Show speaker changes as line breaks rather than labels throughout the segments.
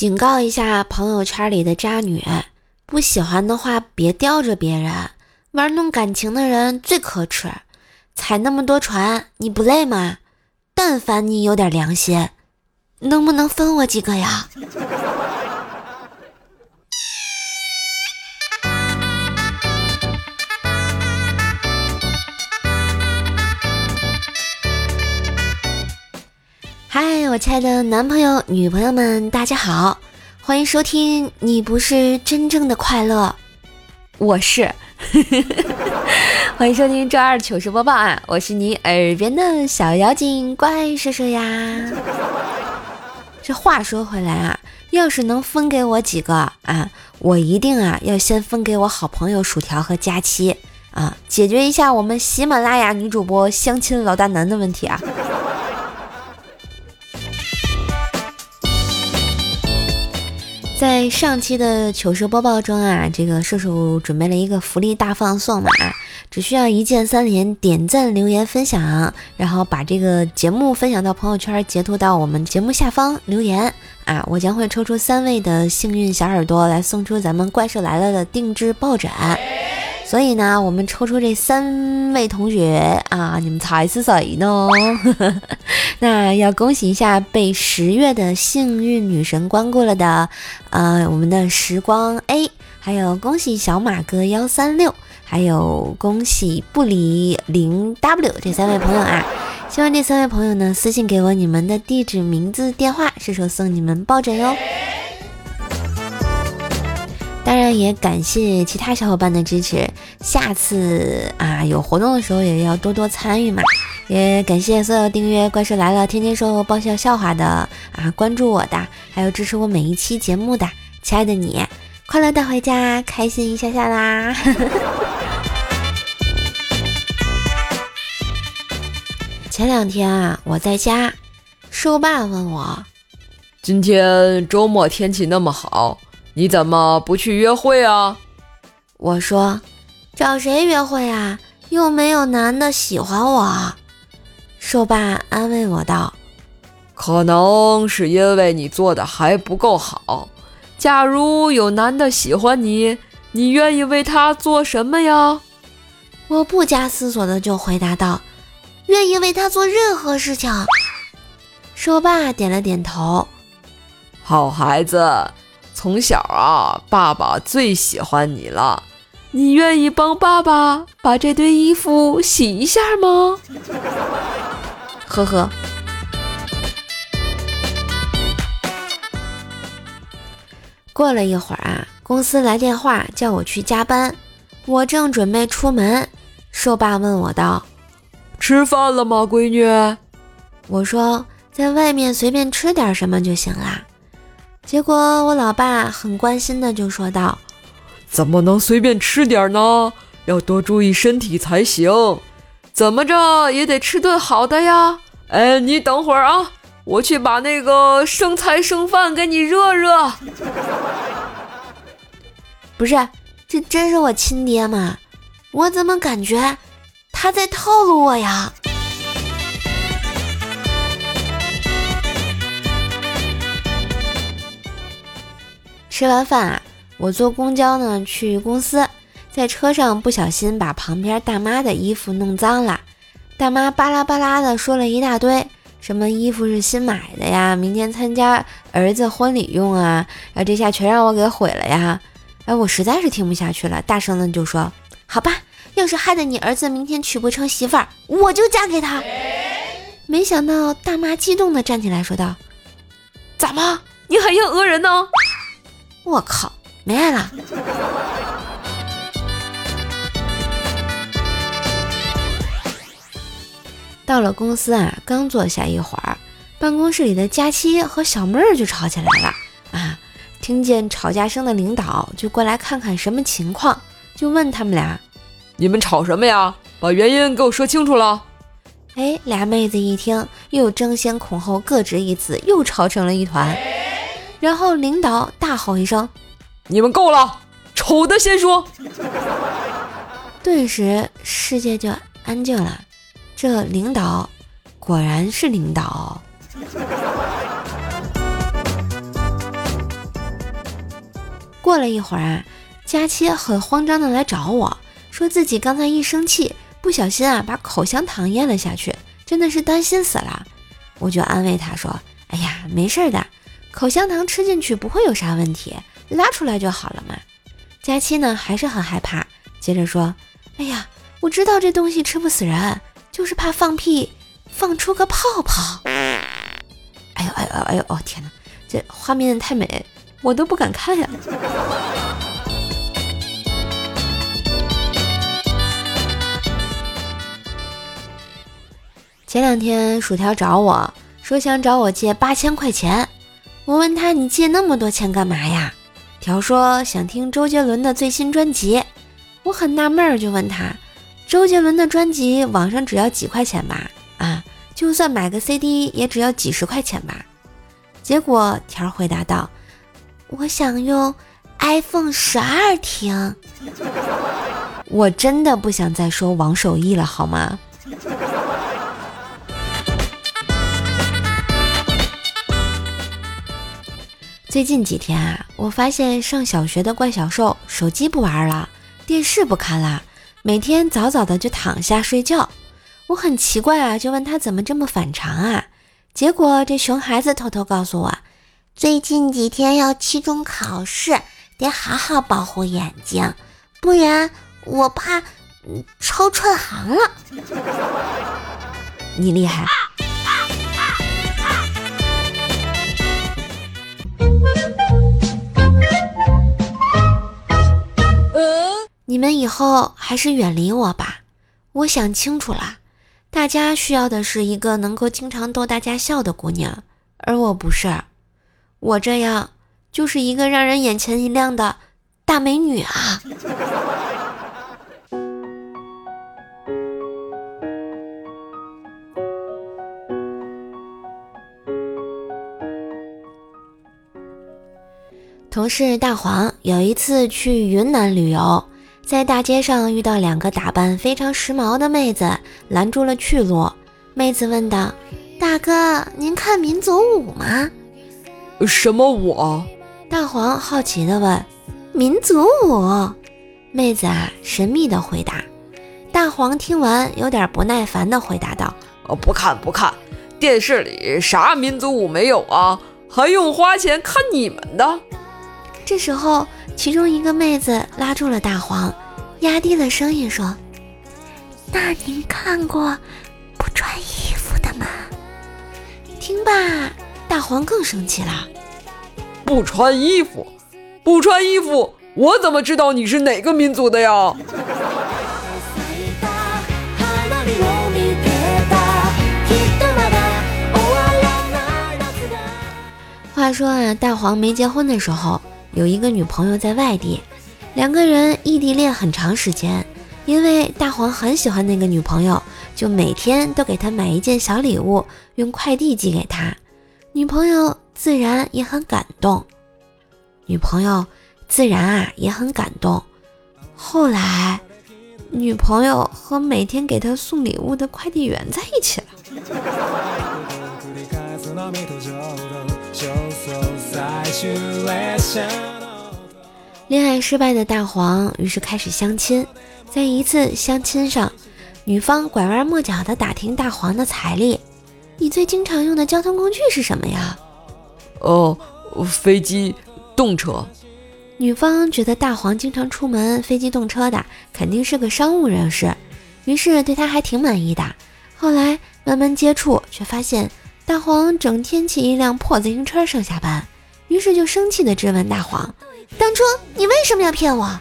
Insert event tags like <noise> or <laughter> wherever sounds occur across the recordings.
警告一下朋友圈里的渣女，不喜欢的话别吊着别人，玩弄感情的人最可耻。踩那么多船，你不累吗？但凡你有点良心，能不能分我几个呀？嗨，我亲爱的男朋友、女朋友们，大家好，欢迎收听。你不是真正的快乐，我是。<laughs> 欢迎收听周二糗事播报啊！我是你耳边的小妖精怪兽兽呀。这话说回来啊，要是能分给我几个啊，我一定啊要先分给我好朋友薯条和佳期啊，解决一下我们喜马拉雅女主播相亲老大难的问题啊。在上期的糗事播报中啊，这个射手准备了一个福利大放送嘛，只需要一键三连，点赞、留言、分享，然后把这个节目分享到朋友圈，截图到我们节目下方留言啊，我将会抽出三位的幸运小耳朵来送出咱们怪兽来了的定制抱枕。所以呢，我们抽出这三位同学啊，你们猜是谁呢？<laughs> 那要恭喜一下被十月的幸运女神光顾了的，呃，我们的时光 A，还有恭喜小马哥幺三六，还有恭喜不离零 W 这三位朋友啊！希望这三位朋友呢，私信给我你们的地址、名字、电话，射手送你们抱枕哟。当然也感谢其他小伙伴的支持，下次啊有活动的时候也要多多参与嘛。也感谢所有订阅《怪兽来了》天天说爆笑笑话的啊，关注我的，还有支持我每一期节目的亲爱的你，快乐带回家，开心一下下啦！<laughs> 前两天啊，我在家，兽爸问我，
今天周末天气那么好。你怎么不去约会啊？
我说，找谁约会啊？又没有男的喜欢我。兽爸安慰我道：“
可能是因为你做的还不够好。假如有男的喜欢你，你愿意为他做什么呀？”
我不加思索的就回答道：“愿意为他做任何事情。”兽爸点了点头：“
好孩子。”从小啊，爸爸最喜欢你了。你愿意帮爸爸把这堆衣服洗一下吗？
呵呵。过了一会儿啊，公司来电话叫我去加班，我正准备出门，兽爸问我道：“
吃饭了吗，闺女？”
我说：“在外面随便吃点什么就行啦。”结果我老爸很关心的就说道：“
怎么能随便吃点呢？要多注意身体才行。怎么着也得吃顿好的呀！哎，你等会儿啊，我去把那个剩菜剩饭给你热热。
不是，这真是我亲爹吗？我怎么感觉他在套路我呀？”吃完饭啊，我坐公交呢去公司，在车上不小心把旁边大妈的衣服弄脏了。大妈巴拉巴拉的说了一大堆，什么衣服是新买的呀，明天参加儿子婚礼用啊，然后这下全让我给毁了呀！哎，我实在是听不下去了，大声的就说：“好吧，要是害得你儿子明天娶不成媳妇儿，我就嫁给他。”没想到大妈激动的站起来说道：“
怎么，你还要讹人呢？”
我靠，没爱了。到了公司啊，刚坐下一会儿，办公室里的佳期和小妹儿就吵起来了啊！听见吵架声的领导就过来看看什么情况，就问他们俩：“
你们吵什么呀？把原因给我说清楚了。”
哎，俩妹子一听，又争先恐后各执一词，又吵成了一团。然后领导大吼一声：“
你们够了，丑的先说。<laughs> ”
顿时世界就安静了。这领导果然是领导。<laughs> 过了一会儿啊，佳期很慌张的来找我说自己刚才一生气，不小心啊把口香糖咽了下去，真的是担心死了。我就安慰他说：“哎呀，没事的，口香糖吃进去不会有啥问题，拉出来就好了嘛。”佳期呢还是很害怕，接着说：“哎呀，我知道这东西吃不死人，就是怕放屁放出个泡泡。”哎呦哎呦哎呦哦天哪，这画面太美。我都不敢看呀！前两天薯条找我说想找我借八千块钱，我问他你借那么多钱干嘛呀？条说想听周杰伦的最新专辑。我很纳闷儿，就问他，周杰伦的专辑网上只要几块钱吧？啊，就算买个 CD 也只要几十块钱吧？结果条回答道。我想用 iPhone 十二听，我真的不想再说王守义了，好吗？最近几天啊，我发现上小学的怪小兽手机不玩了，电视不看了，每天早早的就躺下睡觉。我很奇怪啊，就问他怎么这么反常啊？结果这熊孩子偷偷告诉我。最近几天要期中考试，得好好保护眼睛，不然我怕抄串行了。你厉害！你们以后还是远离我吧。我想清楚了，大家需要的是一个能够经常逗大家笑的姑娘，而我不是。我这样就是一个让人眼前一亮的大美女啊！同事大黄有一次去云南旅游，在大街上遇到两个打扮非常时髦的妹子，拦住了去路。妹子问道：“大哥，您看民族舞吗？”
什么舞？
大黄好奇的问。民族舞。妹子啊，神秘的回答。大黄听完，有点不耐烦的回答道：“
呃，不看不看，电视里啥民族舞没有啊？还用花钱看你们的？”
这时候，其中一个妹子拉住了大黄，压低了声音说：“那您看过不穿衣服的吗？”听罢。大黄更生气了，
不穿衣服，不穿衣服，我怎么知道你是哪个民族的呀？
话说啊，大黄没结婚的时候，有一个女朋友在外地，两个人异地恋很长时间。因为大黄很喜欢那个女朋友，就每天都给她买一件小礼物，用快递寄给她。女朋友自然也很感动，女朋友自然啊也很感动。后来，女朋友和每天给她送礼物的快递员在一起了。恋爱失败的大黄于是开始相亲，在一次相亲上，女方拐弯抹角的打听大黄的财力。你最经常用的交通工具是什么呀？
哦，飞机、动车。
女方觉得大黄经常出门飞机动车的，肯定是个商务人士，于是对他还挺满意的。后来慢慢接触，却发现大黄整天骑一辆破自行车上下班，于是就生气地质问大黄：“当初你为什么要骗我？”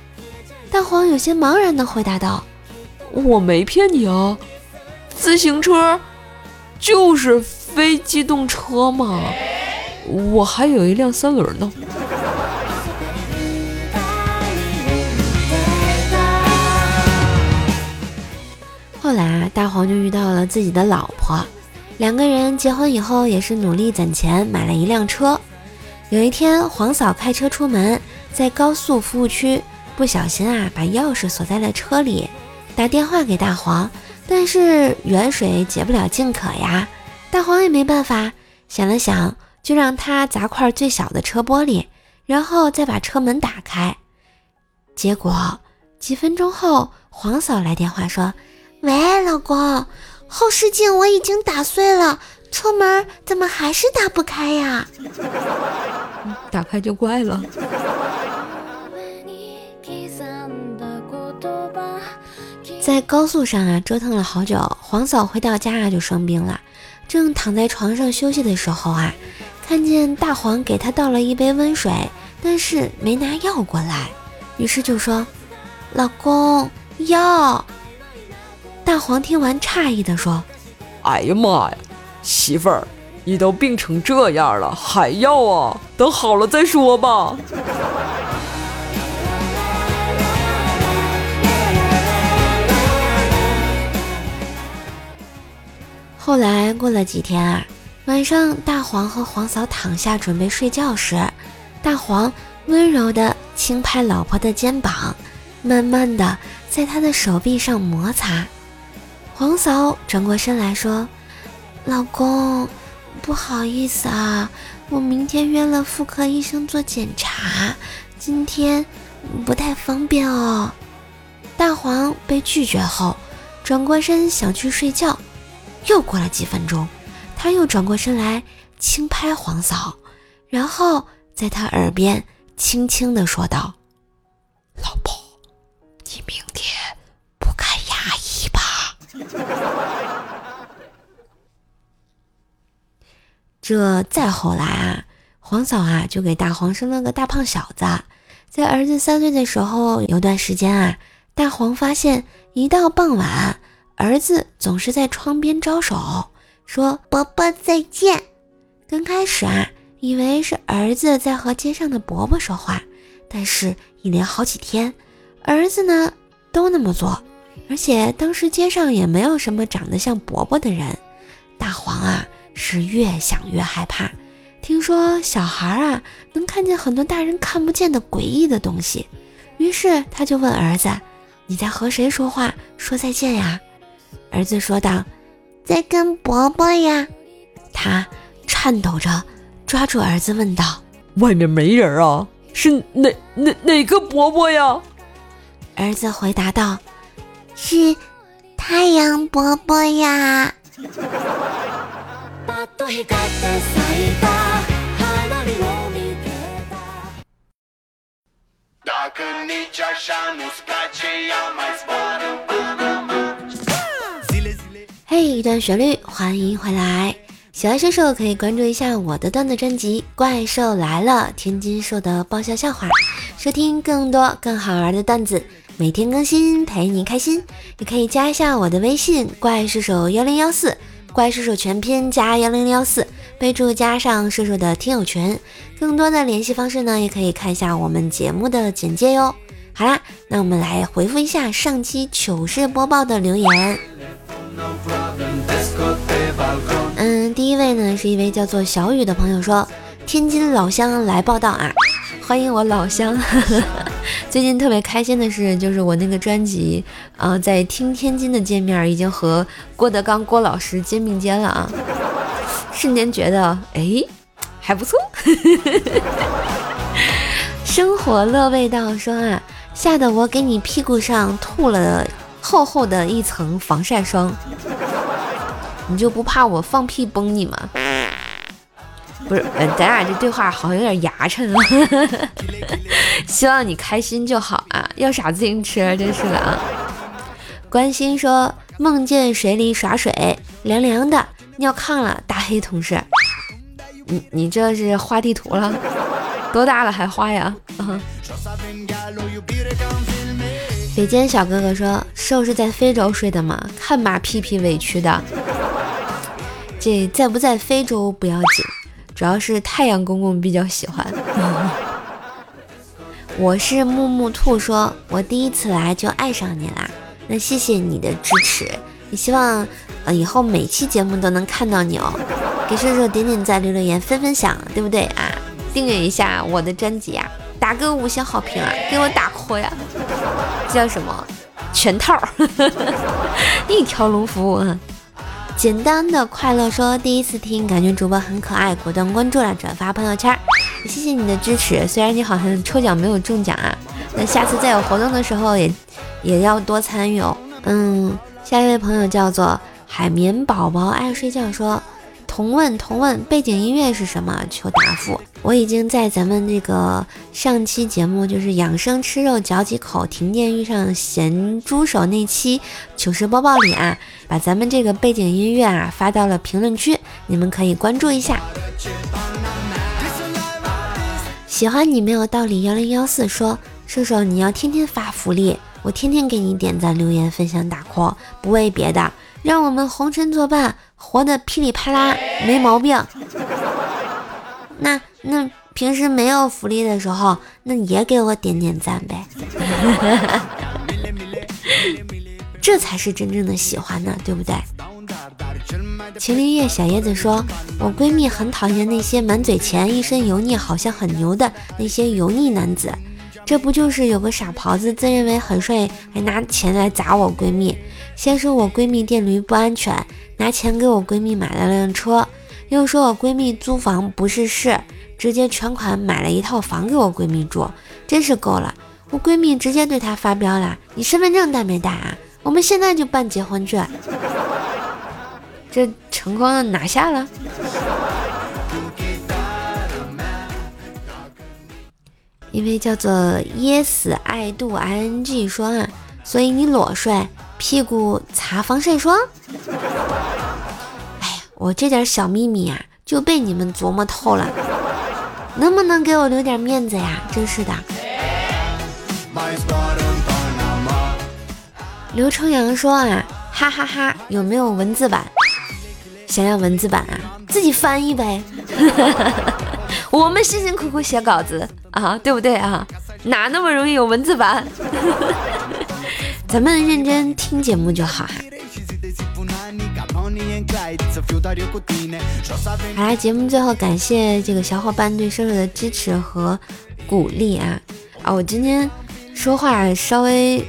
大黄有些茫然地回答道：“
我没骗你啊，自行车。”就是非机动车嘛，我还有一辆三轮呢。
后来啊，大黄就遇到了自己的老婆，两个人结婚以后也是努力攒钱买了一辆车。有一天，黄嫂开车出门，在高速服务区不小心啊，把钥匙锁在了车里，打电话给大黄。但是远水解不了近渴呀，大黄也没办法，想了想，就让他砸块最小的车玻璃，然后再把车门打开。结果几分钟后，黄嫂来电话说：“喂，老公，后视镜我已经打碎了，车门怎么还是打不开呀？” <laughs>
打开就怪了。
在高速上啊，折腾了好久，黄嫂回到家啊就生病了。正躺在床上休息的时候啊，看见大黄给她倒了一杯温水，但是没拿药过来，于是就说：“老公，药。”大黄听完诧异的说：“
哎呀妈呀，媳妇儿，你都病成这样了，还要啊？等好了再说吧。”
过了几天啊，晚上大黄和黄嫂躺下准备睡觉时，大黄温柔地轻拍老婆的肩膀，慢慢地在她的手臂上摩擦。黄嫂转过身来说：“老公，不好意思啊，我明天约了妇科医生做检查，今天不太方便哦。”大黄被拒绝后，转过身想去睡觉。又过了几分钟，他又转过身来轻拍黄嫂，然后在她耳边轻轻地说道：“老婆，你明天不看牙医吧？” <laughs> 这再后来啊，黄嫂啊就给大黄生了个大胖小子。在儿子三岁的时候，有段时间啊，大黄发现一到傍晚。儿子总是在窗边招手，说：“伯伯再见。”刚开始啊，以为是儿子在和街上的伯伯说话，但是，一连好几天，儿子呢都那么做，而且当时街上也没有什么长得像伯伯的人。大黄啊，是越想越害怕。听说小孩啊能看见很多大人看不见的诡异的东西，于是他就问儿子：“你在和谁说话？说再见呀？”儿子说道：“在跟伯伯呀。”他颤抖着抓住儿子问道：“
外面没人啊？是哪哪哪个伯伯呀？”
儿子回答道：“是太阳伯伯呀。”一段旋律，欢迎回来！喜欢射手可以关注一下我的段子专辑《怪兽来了》，天津兽的爆笑笑话，收听更多更好玩的段子，每天更新陪你开心。也可以加一下我的微信“怪兽手幺零幺四”，怪兽手全拼加幺零幺四，备注加上射手的听友群。更多的联系方式呢，也可以看一下我们节目的简介哟。好啦，那我们来回复一下上期糗事播报的留言。第一位呢是一位叫做小雨的朋友说，天津老乡来报道啊，<laughs> 欢迎我老乡。<laughs> 最近特别开心的是，就是我那个专辑啊，在听天津的界面已经和郭德纲郭老师肩并肩了啊，瞬间觉得哎还不错。<laughs> 生活乐味道说啊，吓得我给你屁股上吐了。厚厚的一层防晒霜，你就不怕我放屁崩你吗？不是，咱俩这对话好像有点牙碜啊。<laughs> 希望你开心就好啊，要啥自行车？真是的啊。关心说梦见水里耍水，凉凉的，尿炕了，大黑同事。你你这是画地图了？多大了还画呀？<laughs> 北间小哥哥说：“兽是在非洲睡的吗？看把屁屁委屈的。<laughs> 这在不在非洲不要紧，主要是太阳公公比较喜欢。<laughs> 我是木木兔，说我第一次来就爱上你啦，那谢谢你的支持，也希望呃以后每期节目都能看到你哦。给射手点点赞，留留言，分分享，对不对啊？订阅一下我的专辑啊。”打个五星好评啊，给我打 call 呀！叫什么？全套，<laughs> 一条龙服务。简单的快乐说，第一次听，感觉主播很可爱，果断关注了，转发朋友圈。谢谢你的支持。虽然你好像抽奖没有中奖啊，那下次再有活动的时候也也要多参与哦。嗯，下一位朋友叫做海绵宝宝爱睡觉，说。同问同问，背景音乐是什么？求答复。我已经在咱们这个上期节目，就是养生吃肉嚼几口，停电遇上咸猪手那期糗事播报里啊，把咱们这个背景音乐啊发到了评论区，你们可以关注一下。喜欢你没有道理幺零幺四说，瘦瘦你要天天发福利，我天天给你点赞、留言、分享、打 call，不为别的，让我们红尘作伴。活得噼里啪啦没毛病，那那平时没有福利的时候，那也给我点点赞呗，<laughs> 这才是真正的喜欢呢，对不对？秦林月小叶子说：“我闺蜜很讨厌那些满嘴钱、一身油腻、好像很牛的那些油腻男子，这不就是有个傻狍子自认为很帅，还拿钱来砸我闺蜜。先说我闺蜜电驴不安全。”拿钱给我闺蜜买了辆车，又说我闺蜜租房不是事，直接全款买了一套房给我闺蜜住，真是够了。我闺蜜直接对他发飙了：“你身份证带没带啊？我们现在就办结婚证。<laughs> ”这成功的拿下了。一位叫做 Yes I Do I N G 说啊，所以你裸睡。屁股擦防晒霜。哎呀，我这点小秘密啊，就被你们琢磨透了。能不能给我留点面子呀？真是的。刘成阳说啊，哈哈哈，有没有文字版？想要文字版啊，自己翻译呗。<laughs> 我们辛辛苦苦写稿子啊，对不对啊？哪那么容易有文字版？咱们认真听节目就好哈。好啦，节目最后感谢这个小伙伴对瘦瘦的支持和鼓励啊啊！我今天说话稍微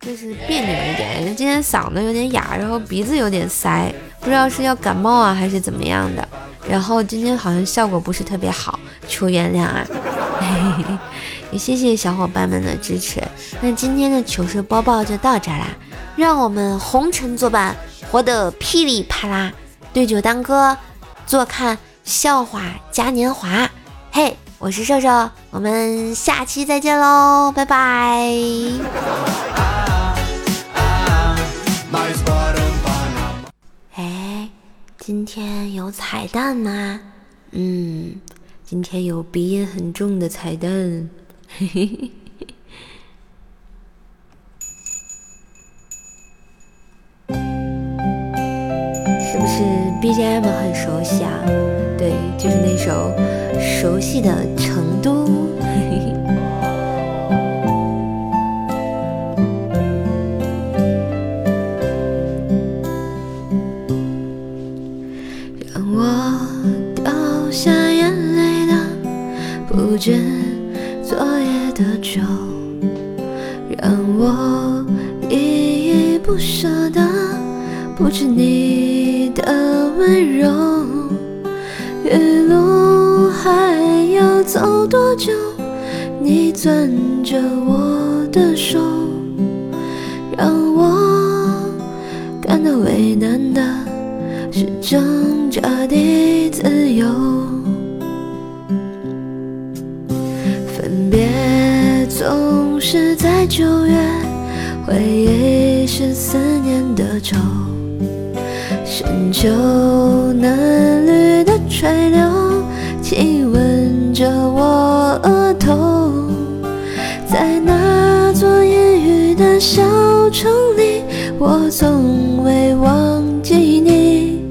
就是别扭一点，今天嗓子有点哑，然后鼻子有点塞，不知道是要感冒啊还是怎么样的。然后今天好像效果不是特别好，求原谅啊。<laughs> 也谢谢小伙伴们的支持，那今天的糗事播报就到这啦，让我们红尘作伴，活得噼里啪啦，对酒当歌，坐看笑话嘉年华。嘿，我是瘦瘦，我们下期再见喽，拜拜。哎，今天有彩蛋吗？嗯，今天有鼻音很重的彩蛋。嘿嘿嘿，是不是 BGM 很熟悉啊？对，就是那首熟悉的《成都》。不觉。昨夜的酒，让我依依不舍的，不止你的温柔。余路还要走多久？你攥着我的手，让我感到为难的是挣扎的自由。在九月，回忆是思念的愁。深秋嫩绿的垂柳，亲吻着我额头。在那座阴雨的小城里，我从未忘记你。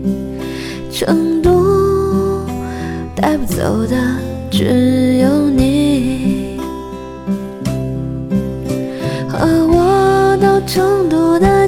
成都带不走的只有